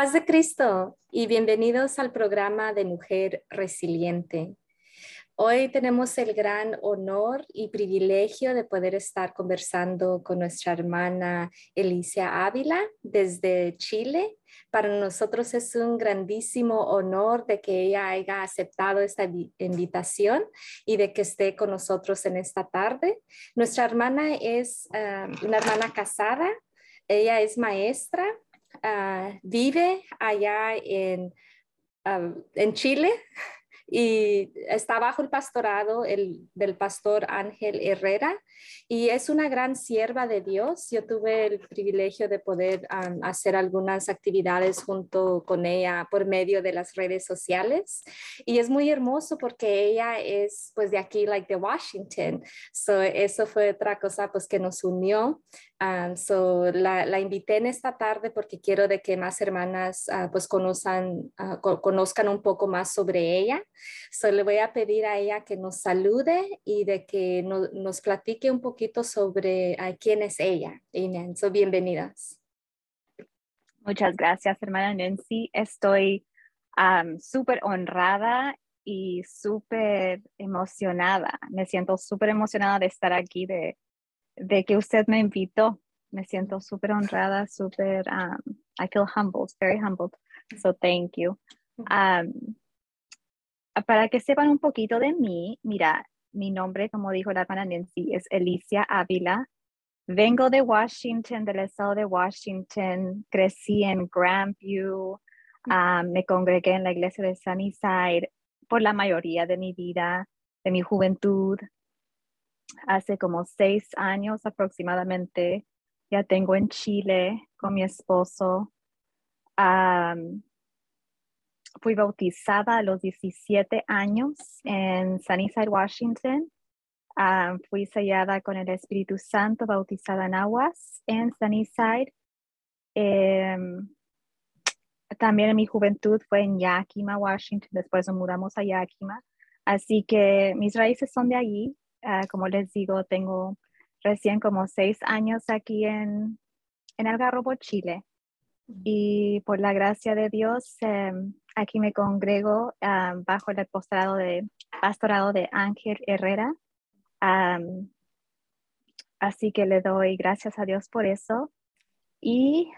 Paz de Cristo y bienvenidos al programa de Mujer Resiliente. Hoy tenemos el gran honor y privilegio de poder estar conversando con nuestra hermana Elicia Ávila desde Chile. Para nosotros es un grandísimo honor de que ella haya aceptado esta invitación y de que esté con nosotros en esta tarde. Nuestra hermana es ah, una hermana casada. Ella es maestra Ah, vive allá en, ah, en Chile y está bajo el pastorado el, del pastor Ángel Herrera y es una gran sierva de Dios. Yo tuve el privilegio de poder hacer algunas actividades junto con ella por medio de las redes sociales y es muy hermoso porque ella es pues de aquí, like de Washington. So, eso fue otra cosa pues que nos unió. so, la, la, invité en esta tarde porque quiero de que más hermanas ah, pues conozcan, ah, conozcan un poco más sobre ella. So, le voy a pedir a ella que nos salude y de que nos platique un poquito sobre uh, quién es ella. Amen. So, bienvenidas. Muchas gracias, hermana Nancy. Estoy súper honrada y súper emocionada. Me siento súper emocionada de estar aquí, de, de que usted me invitó. Me siento súper honrada, súper, I feel humbled, very humbled. So thank you. Um, para que sepan un poquito de mí, mira, mi nombre, como dijo la hermana Nancy, es Elicia Ávila. Vengo de Washington, del estado de Washington. Crecí en Grandview. Ah, me congregué en la iglesia de Sunnyside por la mayoría de mi vida, de mi juventud. Hace como seis años aproximadamente ya tengo en Chile con mi esposo fui bautizada a los 17 años en Sunnyside, Washington. Ah, fui sellada con el Espíritu Santo, bautizada en aguas en Sunnyside. Em, también en mi juventud fue en Yakima, Washington. Después nos mudamos a Yakima. Así que mis raíces son de allí. Ah, como les digo, tengo recién como seis años aquí en, en Algarrobo, Chile. Y por la gracia de Dios, em, aquí me congrego bajo el pastorado de, pastorado de Ángel Herrera. así que le doy gracias a Dios por eso. Y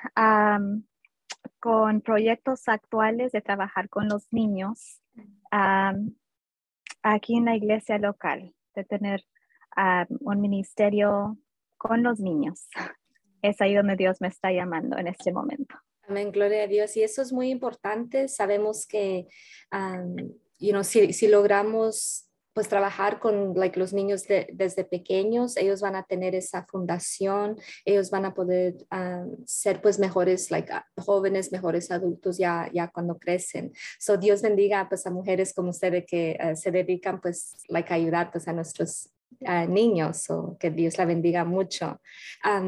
con proyectos actuales de trabajar con los niños aquí en la iglesia local, de tener un ministerio con los niños. Es ahí donde Dios me está llamando en este momento. Amén, gloria a Dios. Y eso es muy importante. Sabemos que, know, si, logramos pues trabajar con los niños desde pequeños, ellos van a tener esa fundación, ellos van a poder ser pues mejores jóvenes, mejores adultos ya, ya cuando crecen. So Dios bendiga pues a mujeres como ustedes que eh, se dedican pues like, a ayudar pues a nuestros niños o que Dios la bendiga mucho.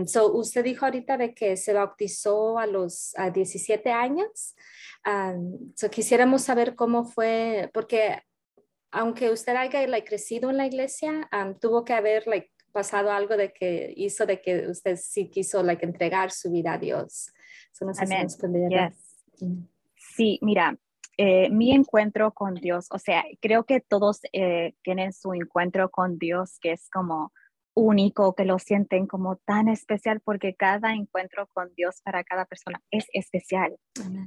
so usted dijo ahorita de que se bautizó a los 17 años. so quisiéramos saber cómo fue, porque aunque usted haya like, crecido en la iglesia, tuvo que haber like, pasado algo de que hizo de que usted sí quiso like, entregar su vida a Dios. So, no sé Sí, mira, eh, mi encuentro con Dios, o sea, creo que todos eh, tienen su encuentro con Dios que es como único, que lo sienten como tan especial porque cada encuentro con Dios para cada persona es especial,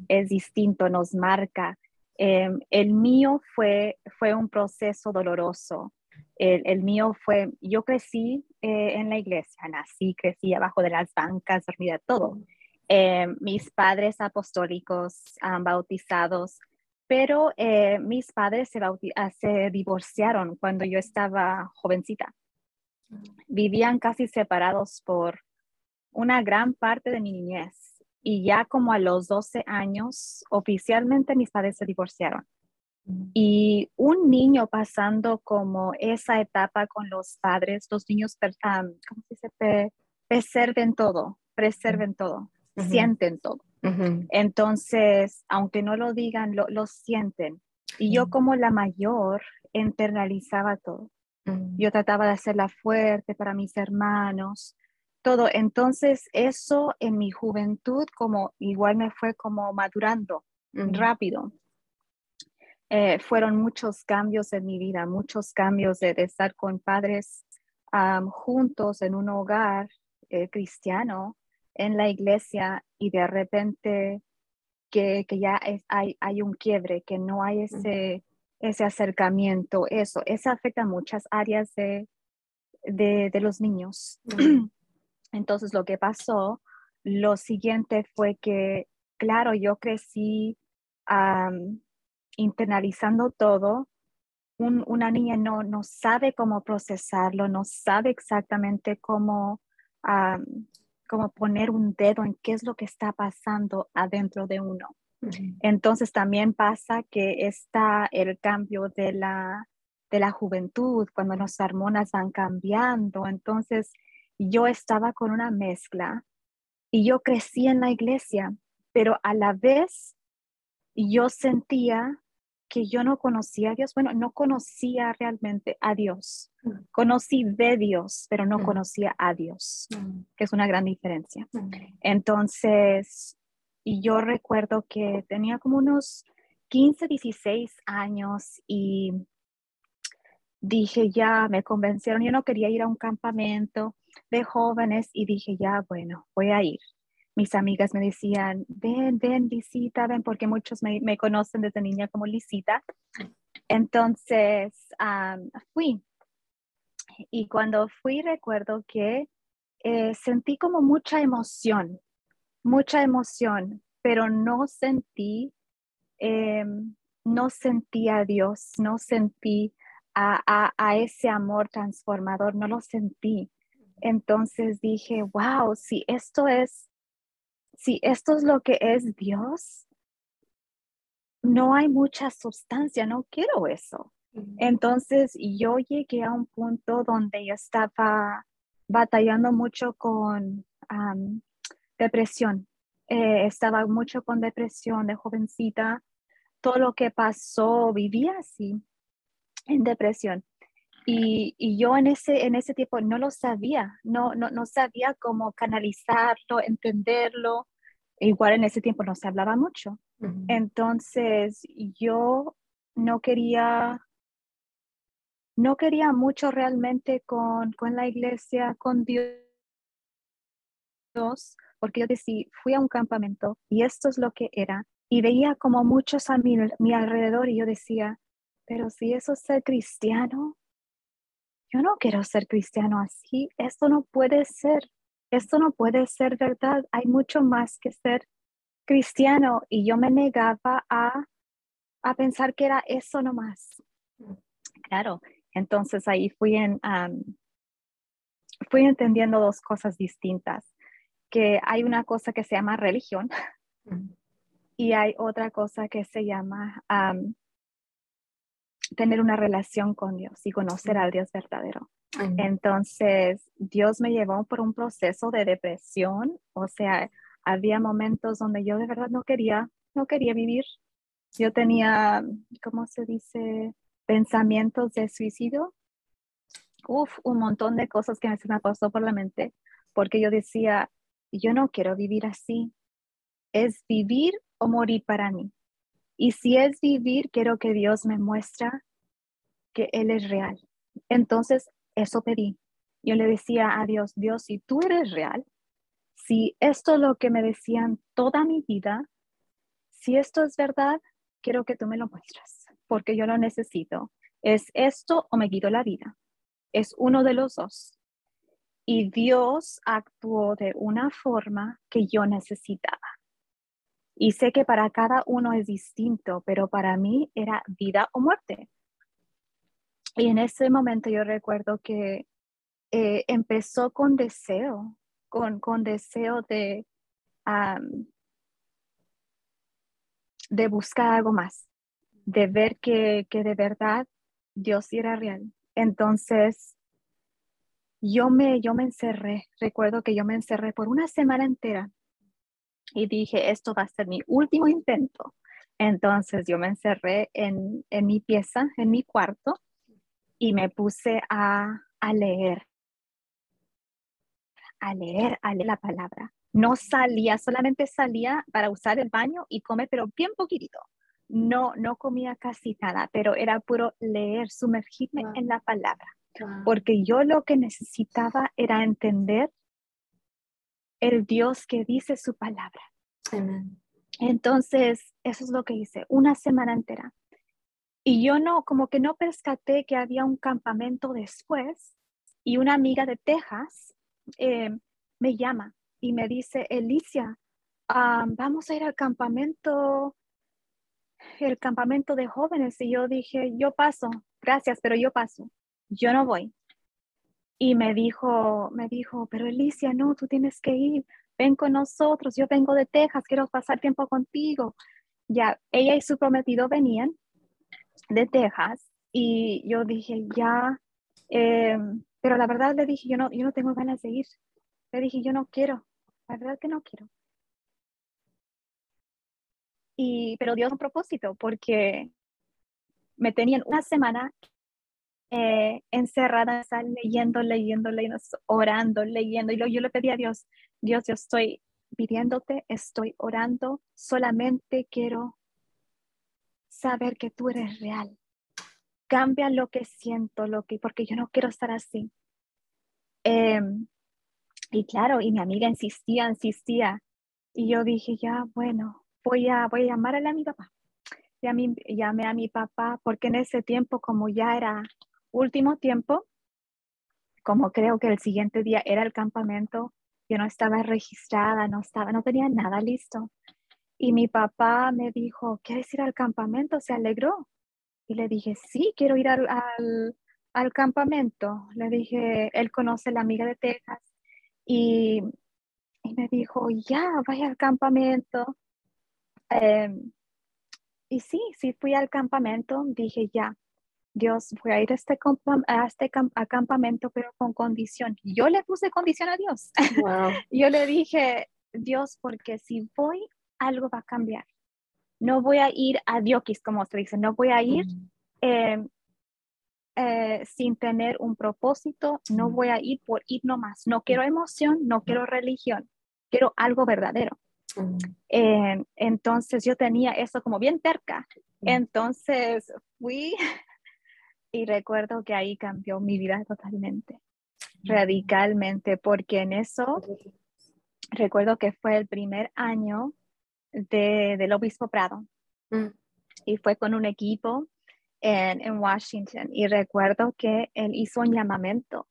es distinto, nos marca. Em, el mío fue, fue un proceso doloroso. El, el mío fue, yo crecí eh, en la iglesia, nací, crecí abajo de las bancas, dormida, todo. Em, mis padres apostólicos, bautizados, pero eh, mis padres ah, se, divorciaron cuando yo estaba jovencita. Vivían casi separados por una gran parte de mi niñez y ya como a los 12 años oficialmente mis padres se divorciaron. Y un niño pasando como esa etapa con los padres, los niños, ¿cómo se dice? preserven todo, preserven todo, sienten todo. Entonces, aunque no lo digan, lo, sienten. Y yo como la mayor internalizaba todo. Yo trataba de hacerla fuerte para mis hermanos. todo. Entonces, eso en mi juventud, como igual me fue como madurando rápido. Eh, fueron muchos cambios en mi vida, muchos cambios de, estar con padres juntos en un hogar eh, cristiano, en la iglesia, y de repente que, ya hay, hay, un quiebre, que no hay ese, ese acercamiento, eso, eso afecta muchas áreas de, de, los niños. Entonces lo que pasó, lo siguiente fue que, claro, yo crecí internalizando todo. una niña no, no sabe cómo procesarlo, no sabe exactamente cómo, cómo poner un dedo en qué es lo que está pasando adentro de uno. Entonces también pasa que está el cambio de la, de la juventud, cuando nuestras hormonas van cambiando. Entonces yo estaba con una mezcla y yo crecí en la iglesia, pero a la vez yo sentía que yo no conocía a Dios. Bueno, no conocía realmente a Dios. Conocí de Dios, pero no conocía a Dios, que es una gran diferencia. Entonces, y yo recuerdo que tenía como unos 15, 16 años y dije, ya me convencieron, yo no quería ir a un campamento de jóvenes y dije, ya, bueno, voy a ir. Mis amigas me decían, ven, ven, visita, ven, porque muchos me, conocen desde niña como Lisita. Entonces, fui. Y cuando fui, recuerdo que eh, sentí como mucha emoción mucha emoción, pero no sentí, eh, no sentí a Dios, no sentí a, ese amor transformador, no lo sentí. Entonces dije, wow, si esto es, si esto es lo que es Dios, no hay mucha sustancia, no quiero eso. Entonces yo llegué a un punto donde yo estaba batallando mucho con depresión. Eh, estaba mucho con depresión de jovencita. Todo lo que pasó, vivía así, en depresión. Y, y, yo en ese, en ese tiempo no lo sabía, no, no, no sabía cómo canalizarlo, entenderlo. Igual en ese tiempo no se hablaba mucho. Entonces yo no quería, no quería mucho realmente con, con la iglesia, con Dios porque yo decía, fui a un campamento y esto es lo que era. Y veía como muchos a mi, mi alrededor y yo decía, pero si eso es ser cristiano, yo no quiero ser cristiano así, esto no puede ser, esto no puede ser verdad, hay mucho más que ser cristiano y yo me negaba a, a pensar que era eso nomás. Claro, entonces ahí fui, en, fui entendiendo dos cosas distintas que hay una cosa que se llama religión y hay otra cosa que se llama tener una relación con Dios y conocer al Dios verdadero. Entonces, Dios me llevó por un proceso de depresión, o sea, había momentos donde yo de verdad no quería, no quería vivir. Yo tenía, ¿cómo se dice? Pensamientos de suicidio. Uf, un montón de cosas que se me pasó por la mente, porque yo decía, yo no quiero vivir así. Es vivir o morir para mí. Y si es vivir, quiero que Dios me muestra que Él es real. Entonces, eso pedí. Yo le decía a Dios, Dios, si tú eres real, si esto es lo que me decían toda mi vida, si esto es verdad, quiero que tú me lo muestres, porque yo lo necesito. ¿Es esto o me quito la vida? Es uno de los dos y Dios actuó de una forma que yo necesitaba. Y sé que para cada uno es distinto, pero para mí era vida o muerte. Y en ese momento yo recuerdo que eh, empezó con deseo, con, con deseo de, de buscar algo más, de ver que, que de verdad Dios era real. Entonces, yo me, yo me encerré, recuerdo que yo me encerré por una semana entera y dije, esto va a ser mi último intento. Entonces yo me encerré en, en mi pieza, en mi cuarto, y me puse a, a leer, a leer, a leer la palabra. No salía, solamente salía para usar el baño y comer, pero bien poquitito. No, no comía casi nada, pero era puro leer, sumergirme en la palabra. Porque yo lo que necesitaba era entender el Dios que dice su palabra. Entonces, eso es lo que hice, una semana entera. Y yo no, como que no percaté que había un campamento después y una amiga de Texas eh, me llama y me dice, Elicia, ah, vamos a ir al campamento, el campamento de jóvenes. Y yo dije, yo paso, gracias, pero yo paso, yo no voy. Y me dijo, me dijo, pero Elicia, no, tú tienes que ir, ven con nosotros, yo vengo de Texas, quiero pasar tiempo contigo. Ya, ella y su prometido venían de Texas y yo dije, ya, em, pero la verdad le dije, yo no, yo no tengo ganas de ir. Le dije, yo no quiero, la verdad que no quiero. Y, pero Dios un propósito, porque me tenían una semana eh, encerrada, leyendo, leyendo, leyendo, orando, leyendo. Y yo le pedí a Dios, Dios, yo estoy pidiéndote, estoy orando, solamente quiero saber que tú eres real. Cambia lo que siento, lo que, porque yo no quiero estar así. Em, y claro, y mi amiga insistía, insistía. Y yo dije, ya, bueno, voy a, voy a llamarle a mi papá. Y a llamé a mi papá porque en ese tiempo, como ya era último tiempo, como creo que el siguiente día era el campamento, yo no estaba registrada, no estaba, no tenía nada listo. Y mi papá me dijo, ¿quieres ir al campamento? Se alegró. Y le dije, sí, quiero ir al, al, campamento. Le dije, él conoce la amiga de Texas. Y, y me dijo, ya, vaya al campamento. Em, y sí, sí fui al campamento. Dije, ya, Dios, voy a ir a este, a este campamento, pero con condición. Yo le puse condición a Dios. Yo le dije, Dios, porque si voy algo va a cambiar. No voy a ir a Diokis, como se dice, no voy a ir em, eh, sin tener un propósito, no voy a ir por ir nomás. No quiero emoción, no quiero religión, quiero algo verdadero. Em, entonces yo tenía eso como bien cerca. Entonces fui y recuerdo que ahí cambió mi vida totalmente, radicalmente, porque en eso recuerdo que fue el primer año de, del obispo Prado. Mm. Y fue con un equipo en, en, Washington. Y recuerdo que él hizo un llamamiento.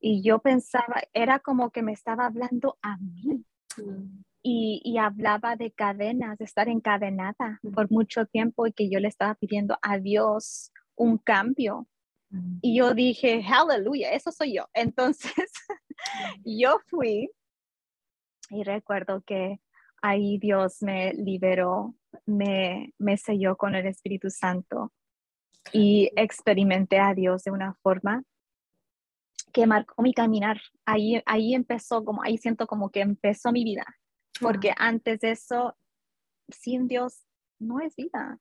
Y yo pensaba, era como que me estaba hablando a mí. Mm. Y, y, hablaba de cadenas, de estar encadenada mm. por mucho tiempo y que yo le estaba pidiendo a Dios un cambio. Y yo dije, aleluya, eso soy yo. Entonces, yo fui y recuerdo que ahí Dios me liberó, me, me selló con el Espíritu Santo y experimenté a Dios de una forma que marcó mi caminar. Ahí, ahí empezó, como ahí siento como que empezó mi vida, porque antes de eso, sin Dios, no es vida.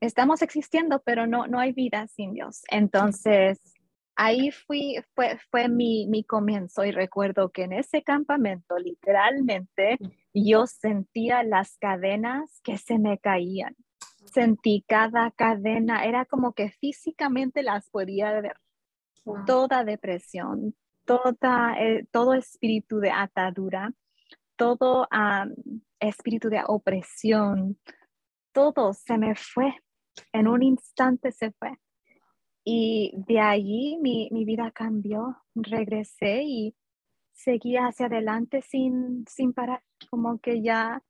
Estamos existiendo, pero no, no hay vida sin Dios. Entonces, ahí fui, fue, fue mi, mi comienzo y recuerdo que en ese campamento, literalmente, yo sentía las cadenas que se me caían. Sentí cada cadena, era como que físicamente las podía ver. Toda depresión, toda, eh, todo espíritu de atadura, todo espíritu de opresión, todo se me fue. En un instante se fue. Y de allí mi, mi vida cambió. Regresé y seguí hacia adelante sin, sin parar como que ya,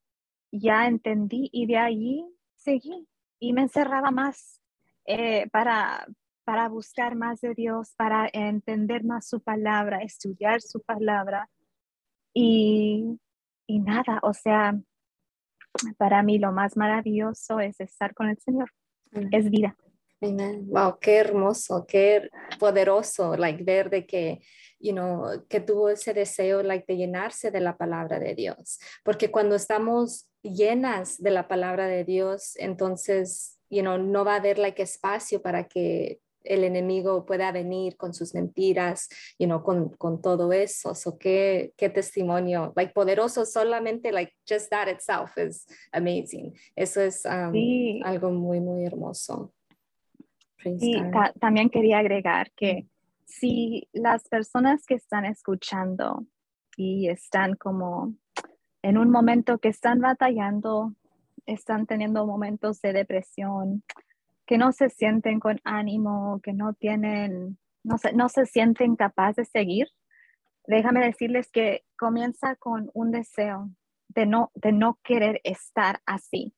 ya entendí y de allí seguí y me encerraba más eh, para, para buscar más de Dios, para entender más su palabra, estudiar su palabra. Y, y nada, o sea, para mí lo más maravilloso es estar con el Señor, es vida. Wow, qué hermoso, qué poderoso, like ver de que, you know, que tuvo ese deseo, like de llenarse de la palabra de Dios. Porque cuando estamos llenas de la palabra de Dios, entonces, you know, no va a haber like espacio para que el enemigo pueda venir con sus mentiras, you know, con, con todo eso. So, qué, qué testimonio, like poderoso solamente, like just that itself is amazing. Eso es um, algo muy, muy hermoso. y también quería agregar que si las personas que están escuchando y están como en un momento que están batallando, están teniendo momentos de depresión, que no se sienten con ánimo, que no tienen, no se, no se sienten capaces de seguir, déjame decirles que comienza con un deseo de no, de no querer estar así.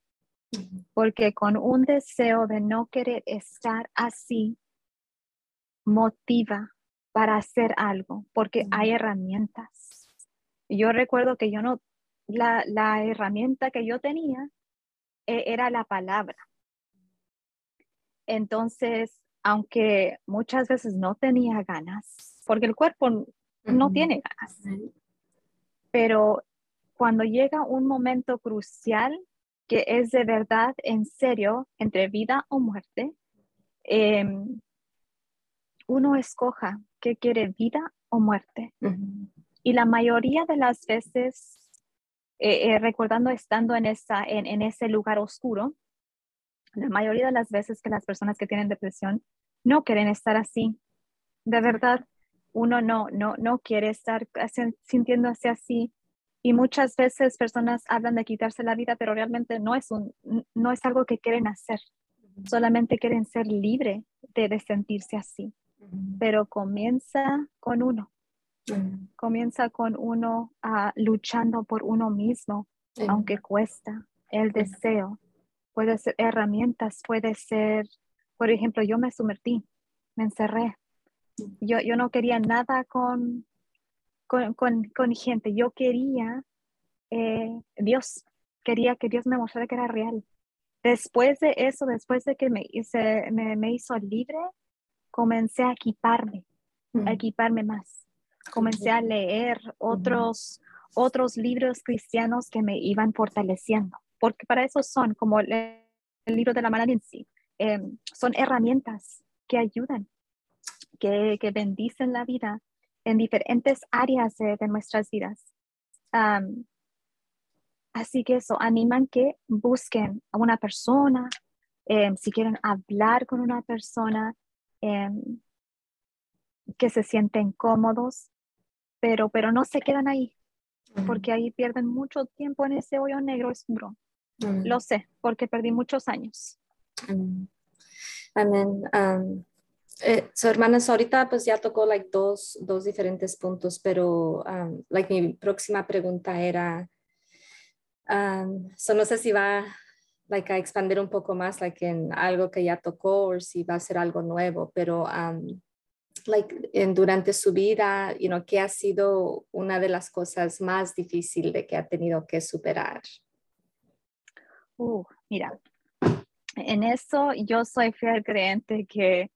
Porque con un deseo de no querer estar así, motiva para hacer algo, porque hay herramientas. Yo recuerdo que yo no, la, la herramienta que yo tenía eh, era la palabra. Entonces, aunque muchas veces no tenía ganas, porque el cuerpo no tiene ganas, pero cuando llega un momento crucial que es de verdad, en serio, entre vida o muerte, em, uno escoja qué quiere vida o muerte. Y la mayoría de las veces, eh, eh, recordando estando en, esa, en ese lugar oscuro, la mayoría de las veces que las personas que tienen depresión no quieren estar así. De verdad, uno no, no, no quiere estar sintiéndose así. Y muchas veces personas hablan de quitarse la vida, pero realmente no es, un, no es algo que quieren hacer. Solamente quieren ser libres de, sentirse así. Pero comienza con uno. Comienza con uno ah, luchando por uno mismo, aunque cuesta el deseo puede ser herramientas, puede ser, por ejemplo, yo me sumertí, me encerré. Yo, yo no quería nada con, con, con, gente, yo quería eh, Dios, quería que Dios me mostrara que era real. Después de eso, después de que me, hice, me, me hizo libre, comencé a equiparme, a equiparme más. Comencé a leer otros, otros libros cristianos que me iban fortaleciendo porque para eso son, como el, libro de la mala en sí, em, son herramientas que ayudan, que, que, bendicen la vida en diferentes áreas de, nuestras vidas. así que eso, animan que busquen a una persona, em, si quieren hablar con una persona, em, que se sienten cómodos, pero, pero no se quedan ahí, porque ahí pierden mucho tiempo en ese hoyo negro oscuro. Lo sé, porque perdí muchos años. Amén. Eh, su hermana ahorita pues ya tocó like dos, dos diferentes puntos, pero like mi próxima pregunta era, so no sé si va like a expandir un poco más like en algo que ya tocó o si va a ser algo nuevo, pero like en, durante su vida, you know, ¿qué ha sido una de las cosas más difíciles de que ha tenido que superar? Uh, mira, en eso yo soy fiel creyente que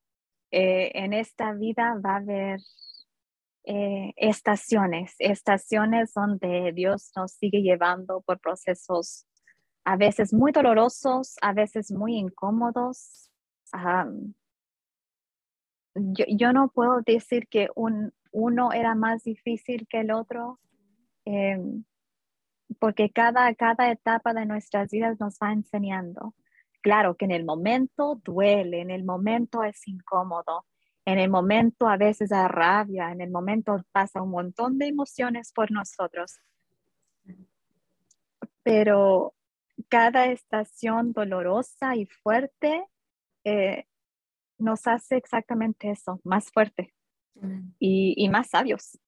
eh, en esta vida va a haber eh, estaciones, estaciones donde Dios nos sigue llevando por procesos a veces muy dolorosos, a veces muy incómodos. yo, no puedo decir que un, uno era más difícil que el otro. Em, porque cada, cada etapa de nuestras vidas nos va enseñando. Claro que en el momento duele, en el momento es incómodo, en el momento a veces da rabia, en el momento pasa un montón de emociones por nosotros. Pero cada estación dolorosa y fuerte eh, nos hace exactamente eso, más fuerte y, y, más sabios,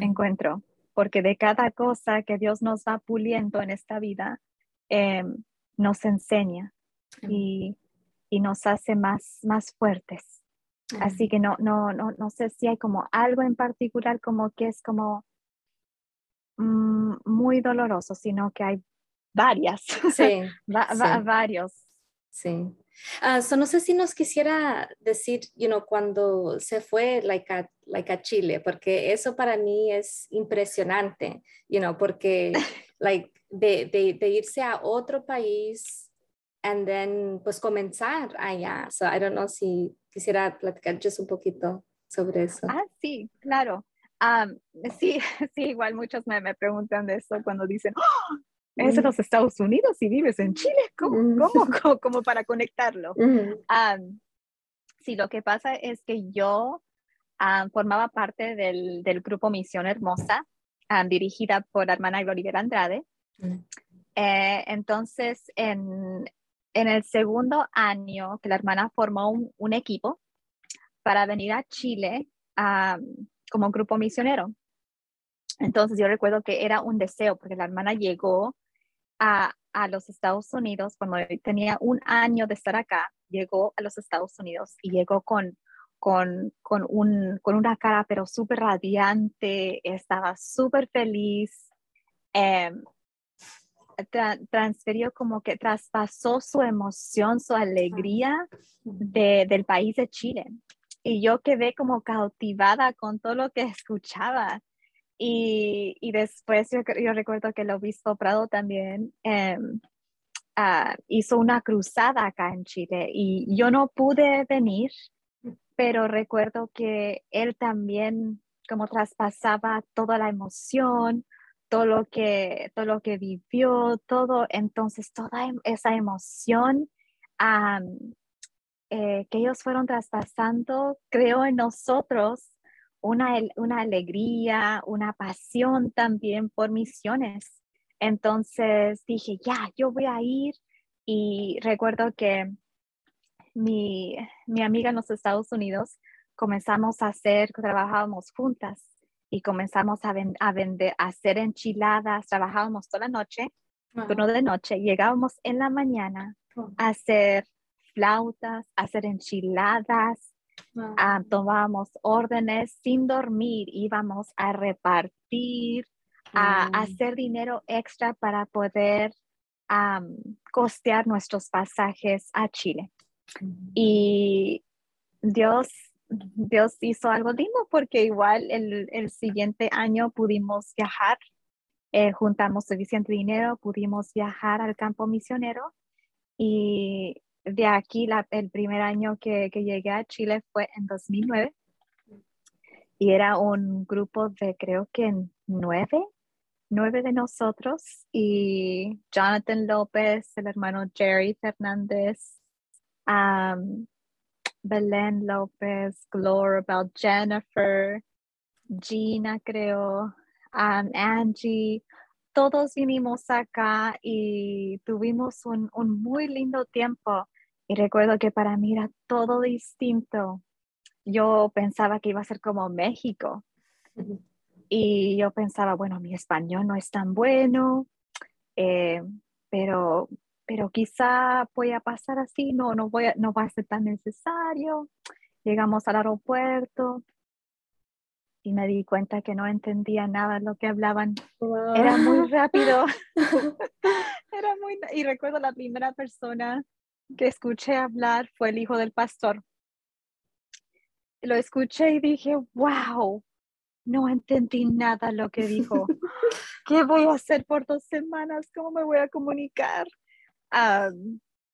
encuentro porque de cada cosa que Dios nos va puliendo en esta vida, em, nos enseña y, nos hace más, más fuertes. Así que no, no, no, no sé si hay como algo en particular como que es como mm, muy doloroso, sino que hay varias, sí, varios. Sí. Uh, no sé si nos quisiera decir, you know, cuando se fue like a, like a Chile, porque eso para mí es impresionante, you know, porque like de, de, de, irse a otro país and then pues comenzar allá. So I don't know si quisiera platicar un poquito sobre eso. Ah, sí, claro. sí, sí, igual muchos me, me, preguntan de eso cuando dicen, ¡Oh! Es de los Estados Unidos y vives en Chile, ¿cómo? ¿Cómo? ¿Cómo, para conectarlo? sí, lo que pasa es que yo formaba parte del, del, grupo Misión Hermosa, dirigida por la hermana Gloria Andrade. Eh, entonces, en, en, el segundo año que la hermana formó un, un equipo para venir a Chile como grupo misionero. Entonces yo recuerdo que era un deseo porque la hermana llegó a, los Estados Unidos cuando tenía un año de estar acá, llegó a los Estados Unidos y llegó con, con, con, un, con una cara pero súper radiante, estaba súper feliz. Eh, transfirió como que traspasó su emoción, su alegría de, del país de Chile y yo quedé como cautivada con todo lo que escuchaba. Y, y después yo, recuerdo que el obispo Prado también em, ah, hizo una cruzada acá en Chile y yo no pude venir, pero recuerdo que él también como traspasaba toda la emoción, todo lo que, todo lo que vivió, todo, entonces toda em, esa emoción eh, que ellos fueron traspasando, creo en nosotros una, una alegría, una pasión también por misiones. Entonces dije, ya, yo voy a ir. Y recuerdo que mi, mi amiga en los Estados Unidos comenzamos a hacer, trabajábamos juntas y comenzamos a, a vender, a hacer enchiladas, trabajábamos toda la noche, turno de noche, llegábamos en la mañana a hacer flautas, hacer enchiladas, ah, tomábamos órdenes sin dormir, íbamos a repartir, a, hacer dinero extra para poder costear nuestros pasajes a Chile. Y Dios, Dios hizo algo lindo porque igual el, siguiente año pudimos viajar, eh, juntamos suficiente dinero, pudimos viajar al campo misionero y de aquí el primer año que, llegué a Chile fue en 2009 y era un grupo de creo que nueve, nueve de nosotros y Jonathan López, el hermano Jerry Fernández, um, Belén López, Gloria Bell, Jennifer, Gina creo, um, Angie, todos vinimos acá y tuvimos un, un, muy lindo tiempo. Y recuerdo que para mí era todo distinto. Yo pensaba que iba a ser como México. Y yo pensaba, bueno, mi español no es tan bueno, eh, pero, pero quizá voy a pasar así, no, no, voy a, no va a ser tan necesario. Llegamos al aeropuerto y me di cuenta que no entendía nada de lo que hablaban. Era muy rápido. Era muy, y recuerdo la primera persona que escuché hablar fue el hijo del pastor. Lo escuché y dije, wow, no entendí nada lo que dijo. ¿Qué voy a hacer por dos semanas? ¿Cómo me voy a comunicar?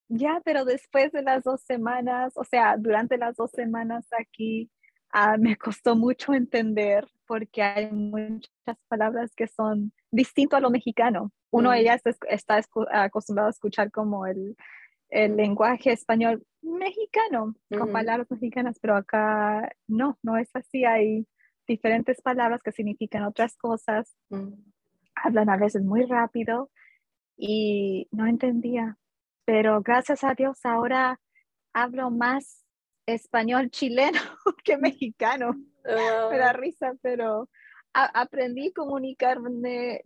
ya, pero después de las dos semanas, o sea, durante las dos semanas aquí, ah, me costó mucho entender porque hay muchas palabras que son distintas a lo mexicano. Uno de mm. ellas está acostumbrado a escuchar como el, el lenguaje español mexicano, con palabras mexicanas, pero acá no, no es así. Hay diferentes palabras que significan otras cosas. Mm. Hablan a veces muy rápido y no entendía. Pero gracias a Dios ahora hablo más español chileno que mexicano. Me da risa, pero aprendí a comunicarme,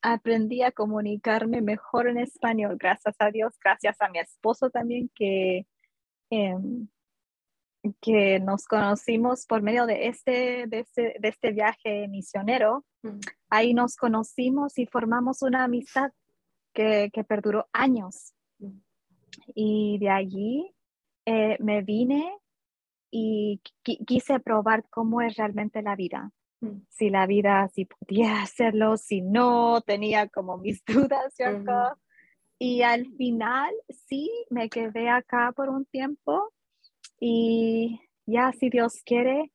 aprendí a comunicarme mejor en español, gracias a Dios, gracias a mi esposo también que, em, que nos conocimos por medio de este, de este, de este viaje misionero. Mm. Ahí nos conocimos y formamos una amistad que, que perduró años. Mm. Y de allí eh, me vine y quise probar cómo es realmente la vida. Mm. Si la vida, si podía hacerlo, si no, tenía como mis dudas acá. Y al final sí, me quedé acá por un tiempo y ya si Dios quiere,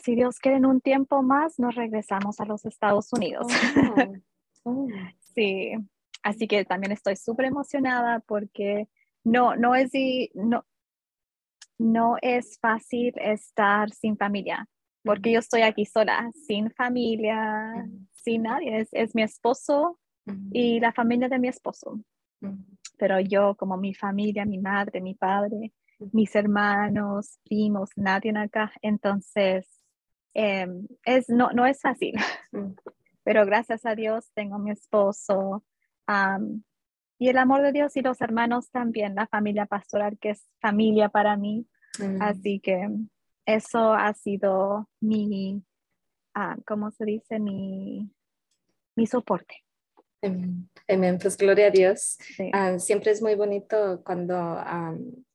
si Dios quiere en un tiempo más, nos regresamos a los Estados Unidos. Oh, oh. sí, así que también estoy súper emocionada porque no, no es, no, no es fácil estar sin familia, porque yo estoy aquí sola, sin familia, sin nadie. Es, mi esposo y la familia de mi esposo. Pero yo, como mi familia, mi madre, mi padre, mis hermanos, primos, nadie acá, entonces em, es, no, no es fácil. Pero gracias a Dios tengo mi esposo, y el amor de Dios y los hermanos también, la familia pastoral que es familia para mí. Así que eso ha sido mi, ah, ¿cómo se dice? Mi, mi soporte. Amén. Pues gloria a Dios. Ah, siempre es muy bonito cuando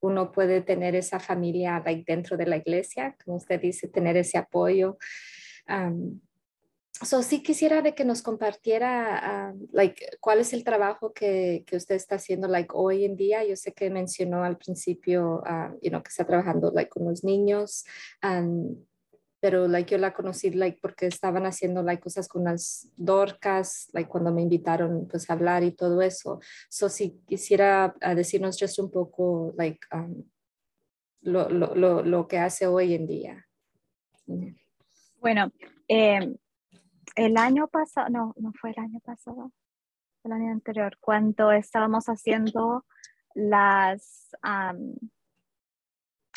uno puede tener esa familia like, dentro de la iglesia, como usted dice, tener ese apoyo. So, sí quisiera de que nos compartiera, ah, like, cuál es el trabajo que, que, usted está haciendo, like, hoy en día. Yo sé que mencionó al principio, uh, you know, que está trabajando, like, con los niños, pero, like, yo la conocí, like, porque estaban haciendo, like, cosas con las dorcas, like, cuando me invitaron, pues, a hablar y todo eso. So, si quisiera uh, decirnos just un poco, like, lo, lo, lo, lo, que hace hoy en día. Bueno, eh, el año pasado, no, no fue el año pasado, el año anterior, cuando estábamos haciendo las,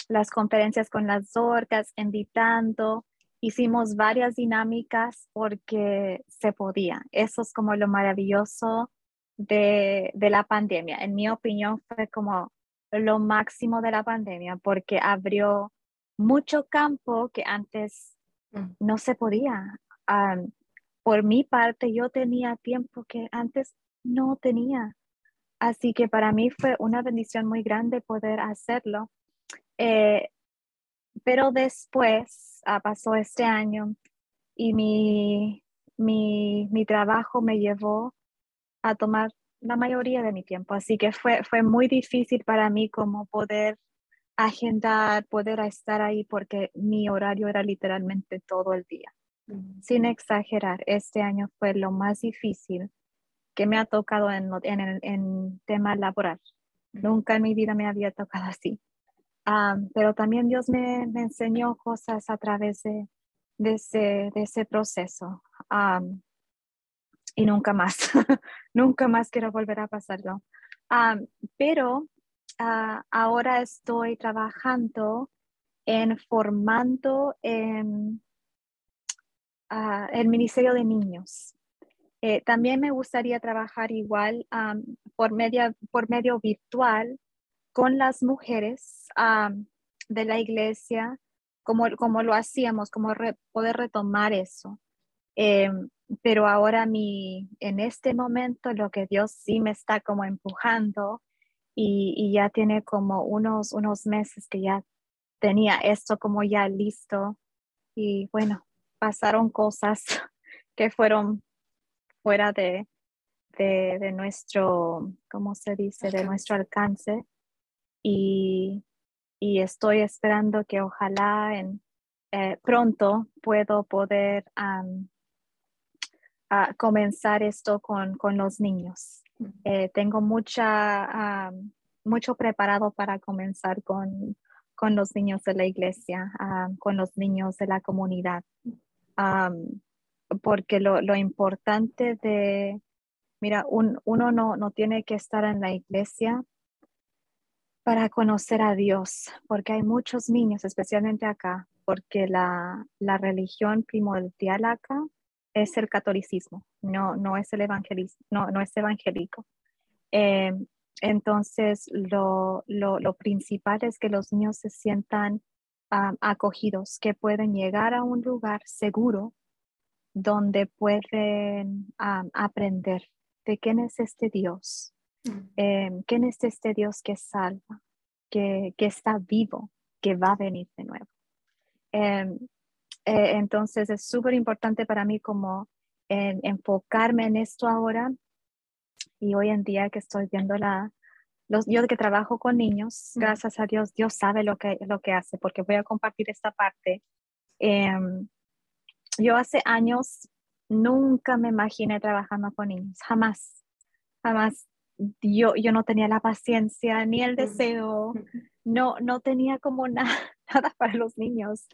las conferencias con las orcas, invitando, hicimos varias dinámicas porque se podía. Eso es como lo maravilloso de, de la pandemia. En mi opinión fue como lo máximo de la pandemia porque abrió mucho campo que antes mm. no se podía por mi parte, yo tenía tiempo que antes no tenía. Así que para mí fue una bendición muy grande poder hacerlo. Eh, pero después ah, pasó este año y mi, mi, mi, trabajo me llevó a tomar la mayoría de mi tiempo. Así que fue, fue muy difícil para mí como poder agendar, poder estar ahí porque mi horario era literalmente todo el día. Sin exagerar, este año fue lo más difícil que me ha tocado en, en, en tema laboral. Nunca en mi vida me había tocado así. pero también Dios me, me, enseñó cosas a través de, de, ese, de ese, proceso. y nunca más, nunca más quiero volver a pasarlo. pero ah, ahora estoy trabajando en formando en el Ministerio de Niños. Eh, también me gustaría trabajar igual por, medio, por medio virtual con las mujeres de la iglesia, como, como lo hacíamos, como poder retomar eso. Em, pero ahora mi, en este momento lo que Dios sí me está como empujando y, y, ya tiene como unos, unos meses que ya tenía esto como ya listo. Y bueno, pasaron cosas que fueron fuera de, de, nuestro, ¿cómo se dice?, de nuestro alcance. Y, y estoy esperando que ojalá en, eh, pronto puedo poder comenzar esto con, con los niños. Eh, tengo mucha, mucho preparado para comenzar con, con los niños de la iglesia, con los niños de la comunidad porque lo, lo, importante de, mira, uno no, no tiene que estar en la iglesia para conocer a Dios, porque hay muchos niños, especialmente acá, porque la, la religión primordial acá es el catolicismo, no, no es el evangelismo, no, no es evangélico. Eh, entonces, lo, lo, lo, principal es que los niños se sientan acogidos, que pueden llegar a un lugar seguro donde pueden aprender de quién es este Dios, mm. em, quién es este Dios que salva, que, que, está vivo, que va a venir de nuevo. Em, eh, entonces es súper importante para mí como enfocarme en esto ahora y hoy en día que estoy viendo la, los, yo que trabajo con niños, gracias a Dios, Dios sabe lo que, lo que hace, porque voy a compartir esta parte. Em, yo hace años nunca me imaginé trabajando con niños, jamás, jamás. Yo, yo no tenía la paciencia ni el deseo, no, no tenía como nada, nada para los niños,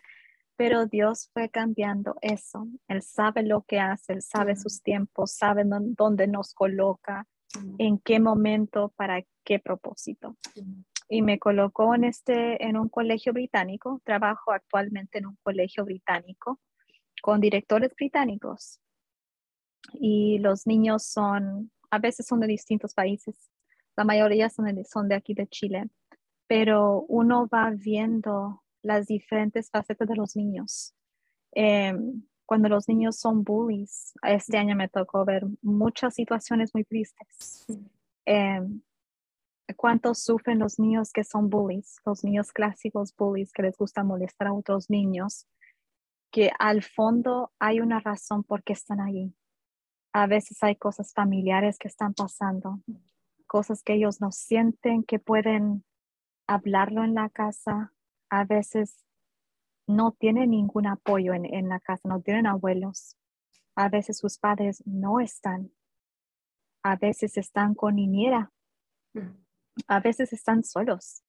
pero Dios fue cambiando eso. Él sabe lo que hace, Él sabe sus tiempos, sabe dónde nos coloca, en qué momento, para qué propósito. Y me colocó en, este, en un colegio británico, trabajo actualmente en un colegio británico con directores británicos. Y los niños son, a veces son de distintos países, la mayoría son de, son de aquí de Chile, pero uno va viendo las diferentes facetas de los niños. Em, cuando los niños son bullies, este año me tocó ver muchas situaciones muy tristes. Eh, ¿Cuántos sufren los niños que son bullies? Los niños clásicos bullies que les gusta molestar a otros niños, que al fondo hay una razón por qué están ahí. A veces hay cosas familiares que están pasando, cosas que ellos no sienten que pueden hablarlo en la casa. A veces no tienen ningún apoyo en, la casa, no tienen abuelos. A veces sus padres no están. A veces están con niñera. A veces están solos.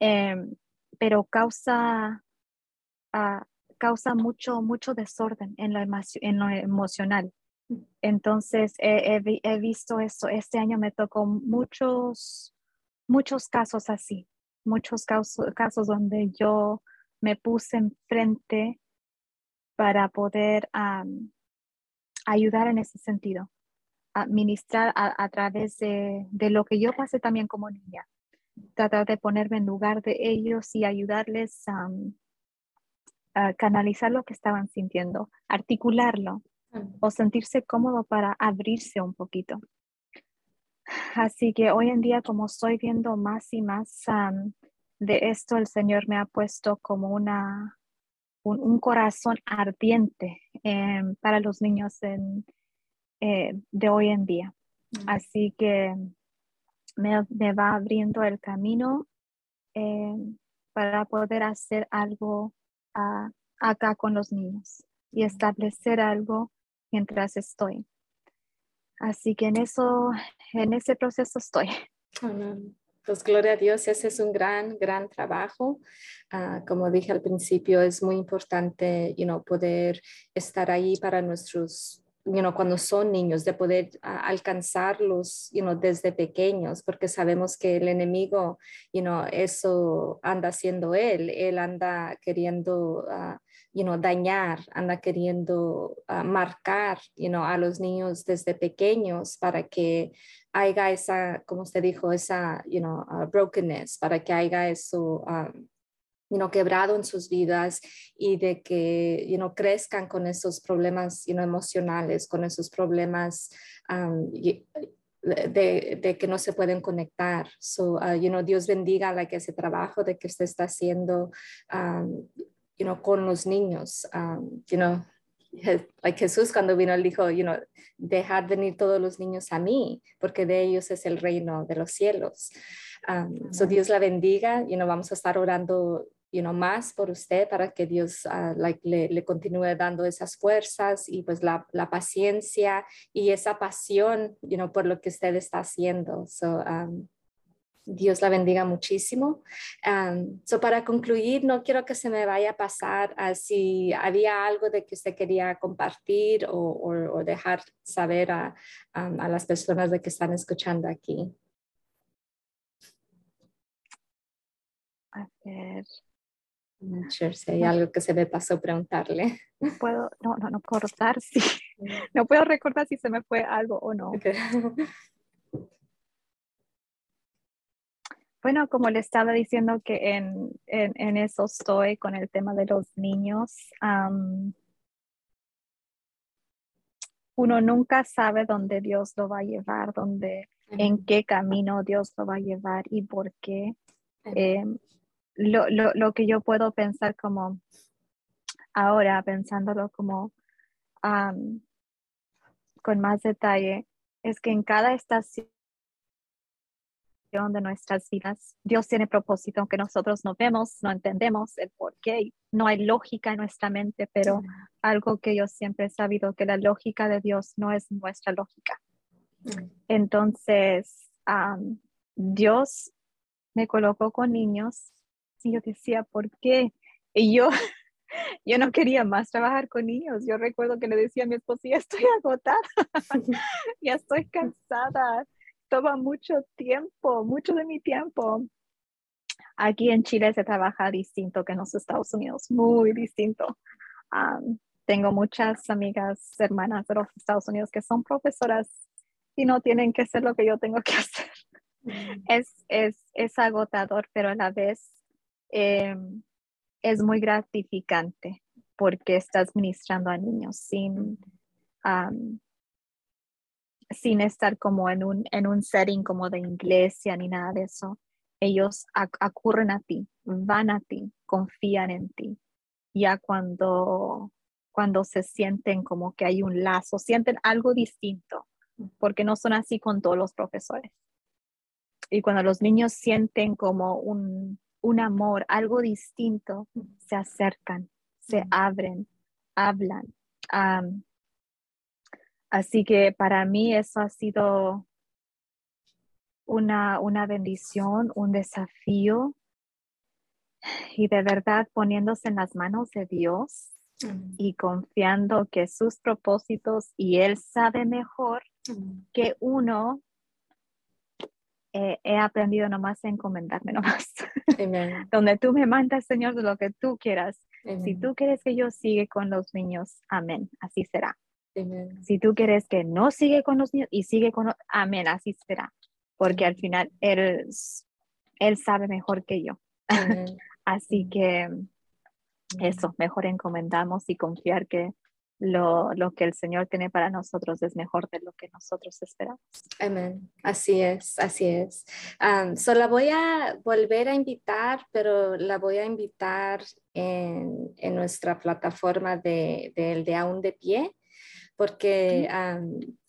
Em, pero causa, ah, causa mucho, mucho desorden en lo, en lo emocional. Entonces, he, visto eso. Este año me tocó muchos, muchos casos así, muchos casos, casos donde yo me puse enfrente para poder ayudar en ese sentido, administrar a, través de, lo que yo pasé también como niña, tratar de ponerme en lugar de ellos y ayudarles a canalizar lo que estaban sintiendo, articularlo o sentirse cómodo para abrirse un poquito. Así que hoy en día, como estoy viendo más y más de esto el Señor me ha puesto como una, un, corazón ardiente em, para los niños eh, de hoy en día. Así que me, va abriendo el camino em, para poder hacer algo ah, acá con los niños y establecer algo mientras estoy. Así que en eso, en ese proceso estoy. Pues gloria a Dios, ese es un gran, gran trabajo. Ah, como dije al principio, es muy importante you know, poder estar ahí para nuestros, you know, cuando son niños, de poder uh, alcanzarlos you know, desde pequeños, porque sabemos que el enemigo, you know, eso anda haciendo él, él anda queriendo... Uh, you know, dañar, anda queriendo uh, marcar, you know, a los niños desde pequeños para que haya esa, como usted dijo, esa, you know, uh, brokenness, para que haya eso, um, you know, quebrado en sus vidas y de que, you know, crezcan con esos problemas, you know, emocionales, con esos problemas um, de, de, que no se pueden conectar. So, uh, you know, Dios bendiga like, ese trabajo de que usted está haciendo um, you know, con los niños. Um, you know, like Jesús cuando vino, él dijo, you know, dejar venir todos los niños a mí, porque de ellos es el reino de los cielos. Um, so Dios la bendiga, you know, vamos a estar orando you know, más por usted para que Dios uh, like, le, le, continúe dando esas fuerzas y pues la, la, paciencia y esa pasión you know, por lo que usted está haciendo. So, um, Dios la bendiga muchísimo. so para concluir, no quiero que se me vaya a pasar si había algo de que usted quería compartir o, dejar saber a, a, las personas de que están escuchando aquí. A ver. Sure, si hay algo que se me pasó preguntarle. No puedo, no, no, no puedo recordar si, no puedo recordar si se me fue algo o no. Bueno, como le estaba diciendo que en, en, eso estoy con el tema de los niños. uno nunca sabe dónde Dios lo va a llevar, dónde, en qué camino Dios lo va a llevar y por qué. Em, lo, lo, lo, que yo puedo pensar como ahora, pensándolo como con más detalle, es que en cada estación de nuestras vidas. Dios tiene propósito, aunque nosotros no vemos, no entendemos el por qué. No hay lógica en nuestra mente, pero algo que yo siempre he sabido, que la lógica de Dios no es nuestra lógica. Entonces, Dios me colocó con niños y yo decía, ¿por qué? Y yo, yo no quería más trabajar con niños. Yo recuerdo que le decía a mi esposo, ya estoy agotada, ya estoy cansada, toma mucho tiempo, mucho de mi tiempo. Aquí en Chile se trabaja distinto que en los Estados Unidos, muy distinto. tengo muchas amigas, hermanas de los Estados Unidos que son profesoras y no tienen que hacer lo que yo tengo que hacer. Es, es, es agotador, pero a la vez em, es muy gratificante porque estás ministrando a niños sin, sin estar como en un, en un setting como de iglesia ni nada de eso. Ellos acurren a ti, van a ti, confían en ti. Ya cuando, cuando se sienten como que hay un lazo, sienten algo distinto, porque no son así con todos los profesores. Y cuando los niños sienten como un, un amor, algo distinto, se acercan, se abren, hablan. Así que para mí eso ha sido una, una bendición, un desafío y de verdad poniéndose en las manos de Dios y confiando que sus propósitos y Él sabe mejor que uno eh, he aprendido nomás a encomendarme nomás. Donde tú me mandas, Señor, de lo que tú quieras. Si tú quieres que yo siga con los niños, amén, así será. Si tú quieres que no sigue con los niños y sigue con, amén, así será. Porque al final Él, él sabe mejor que yo. así que eso, mejor encomendamos y confiar que lo, lo, que el Señor tiene para nosotros es mejor de lo que nosotros esperamos. Amén. Así es, así es. Um, la voy a volver a invitar, pero la voy a invitar en, en nuestra plataforma de, de, de Aún de Pie porque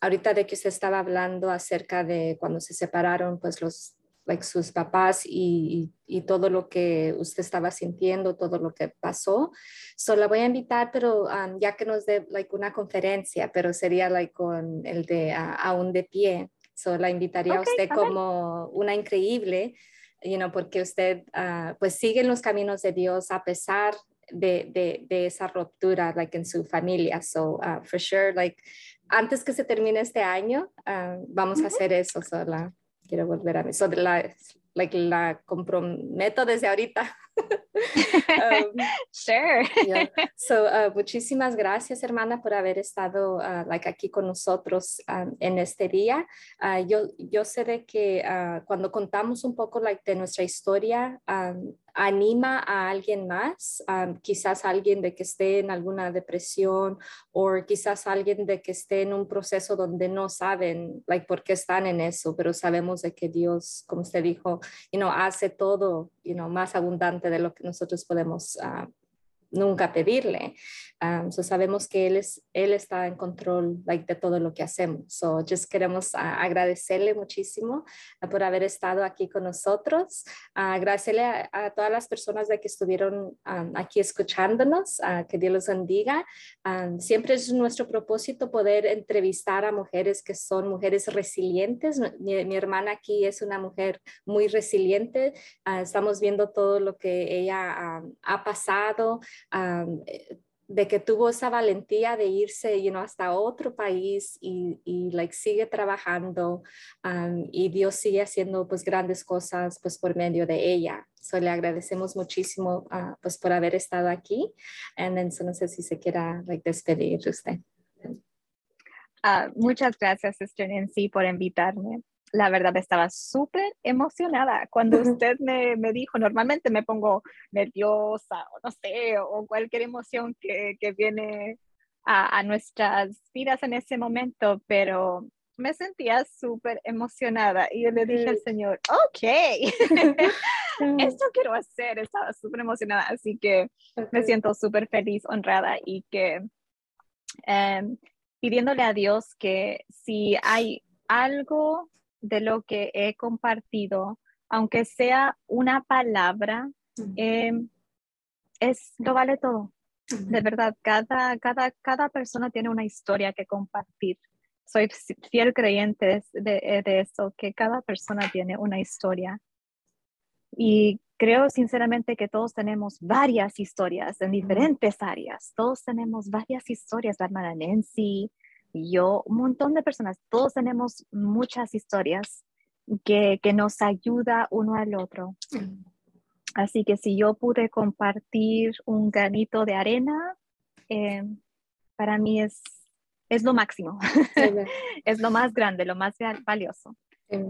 ahorita de que usted estaba hablando acerca de cuando se separaron, pues los like, sus papás y, y, todo lo que usted estaba sintiendo, todo lo que pasó. So, la voy a invitar, pero um, ya que nos dé like, una conferencia, pero sería like, con el de aún de pie. So, la invitaría a usted como una increíble, you know, porque usted uh, pues sigue en los caminos de Dios a pesar de, de, de, esa ruptura like en su familia. So, uh, for sure, like, antes que se termine este año, uh, vamos a hacer eso. So, la, quiero volver a eso, la, like, la comprometo desde ahorita. um, sure. So, uh, muchísimas gracias, hermana, por haber estado uh, like, aquí con nosotros um, en este día. Uh, yo, yo sé de que cuando contamos un poco like, de nuestra historia, um, anima a alguien más, quizás alguien de que esté en alguna depresión o quizás alguien de que esté en un proceso donde no saben like, por qué están en eso, pero sabemos de que Dios, como usted dijo, you know, hace todo you know, más abundante de lo que nosotros podemos uh, nunca pedirle. Um, so sabemos que él, es, él está en control like, de todo lo que hacemos. So just queremos uh, agradecerle muchísimo uh, por haber estado aquí con nosotros. agradecerle a, todas las personas de que estuvieron um, aquí escuchándonos. que Dios los bendiga. Um, siempre es nuestro propósito poder entrevistar a mujeres que son mujeres resilientes. Mi, mi hermana aquí es una mujer muy resiliente. estamos viendo todo lo que ella ha pasado. Eh, de que tuvo esa valentía de irse you know, hasta otro país y, y like, sigue trabajando y Dios sigue haciendo pues grandes cosas pues por medio de ella. So, le agradecemos muchísimo uh, pues por haber estado aquí. And then, so, no sé si se quiera like, despedir usted. Uh, muchas gracias, Sister Nancy, por invitarme la verdad estaba súper emocionada. Cuando usted me, me, dijo, normalmente me pongo nerviosa o no sé, o cualquier emoción que, que viene a, a, nuestras vidas en ese momento, pero me sentía súper emocionada y yo le dije al Señor, ok, esto quiero hacer, estaba súper emocionada, así que me siento súper feliz, honrada y que em, pidiéndole a Dios que si hay algo de lo que he compartido, aunque sea una palabra, em, es, lo vale todo. De verdad, cada, cada, cada persona tiene una historia que compartir. Soy fiel creyente de, de eso, que cada persona tiene una historia. Y creo sinceramente que todos tenemos varias historias en diferentes áreas. Todos tenemos varias historias, la hermana Nancy, yo, un montón de personas, todos tenemos muchas historias que, que nos ayuda uno al otro. Así que si yo pude compartir un granito de arena, eh, para mí es, es lo máximo, es lo más grande, lo más valioso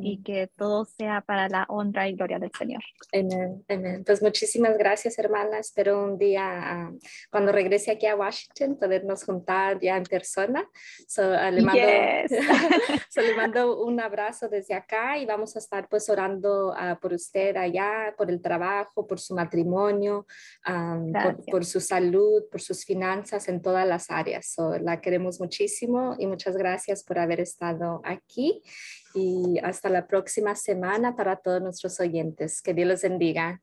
y que todo sea para la honra y gloria del Señor. Amén, Pues muchísimas gracias, hermana. Espero un día, ah, cuando regrese aquí a Washington, podernos juntar ya en persona. le, mando, le, mando, un abrazo desde acá y vamos a estar pues orando ah, por usted allá, por el trabajo, por su matrimonio, por, por, su salud, por sus finanzas en todas las áreas. la queremos muchísimo y muchas gracias por haber estado aquí y hasta la próxima semana para todos nuestros oyentes. Que Dios los bendiga.